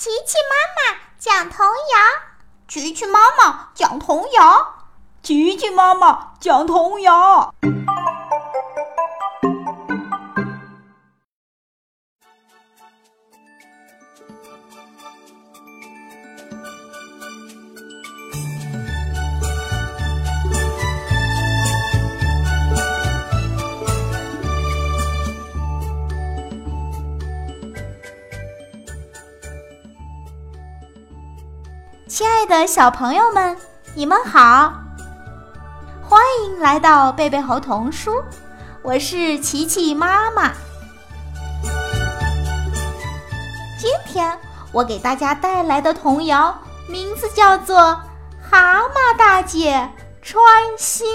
琪琪妈妈讲童谣，琪琪妈妈讲童谣，琪琪妈妈讲童谣。亲爱的小朋友们，你们好！欢迎来到贝贝猴童书，我是琪琪妈妈。今天我给大家带来的童谣名字叫做《蛤蟆大姐穿新衣》。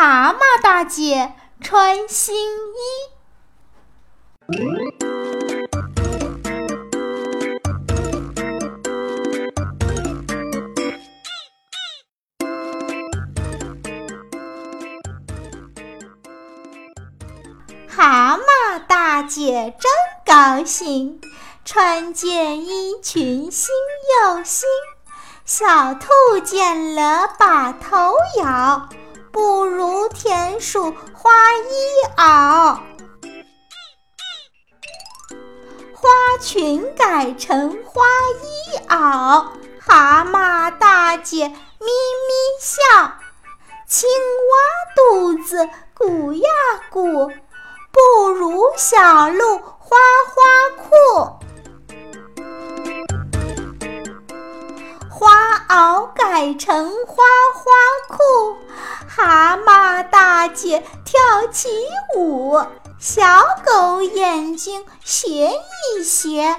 蛤蟆大姐穿新衣。蛤蟆大姐真高兴，穿件衣裙新又新。小兔见了把头摇。不如田鼠花衣袄，花裙改成花衣袄，蛤蟆大姐咪咪笑，青蛙肚子鼓呀鼓，不如小鹿花花裤。花袄改成，蛤蟆大姐跳起舞，小狗眼睛斜一斜，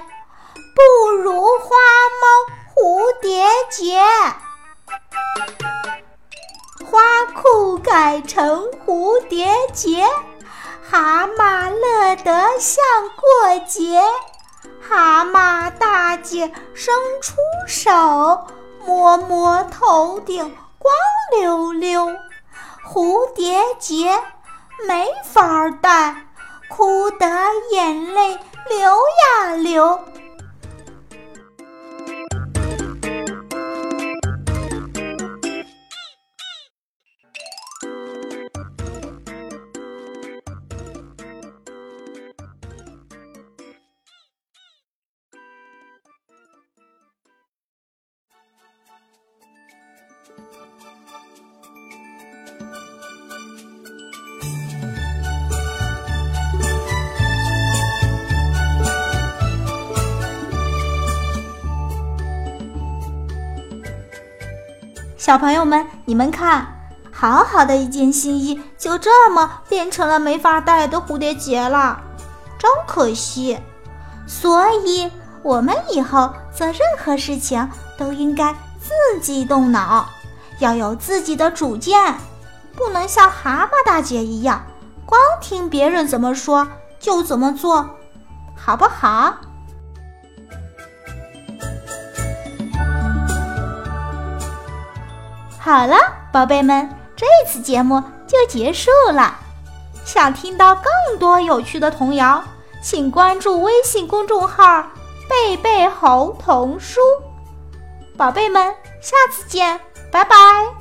不如花猫蝴蝶结。花裤改成蝴蝶结，蛤蟆乐得像过节。蛤蟆大姐伸出手，摸摸头顶光溜溜，蝴蝶结没法戴，哭得眼泪流呀流。小朋友们，你们看，好好的一件新衣，就这么变成了没法戴的蝴蝶结了，真可惜。所以，我们以后做任何事情都应该自己动脑，要有自己的主见，不能像蛤蟆大姐一样，光听别人怎么说就怎么做，好不好？好了，宝贝们，这次节目就结束了。想听到更多有趣的童谣，请关注微信公众号“贝贝猴童书”。宝贝们，下次见，拜拜。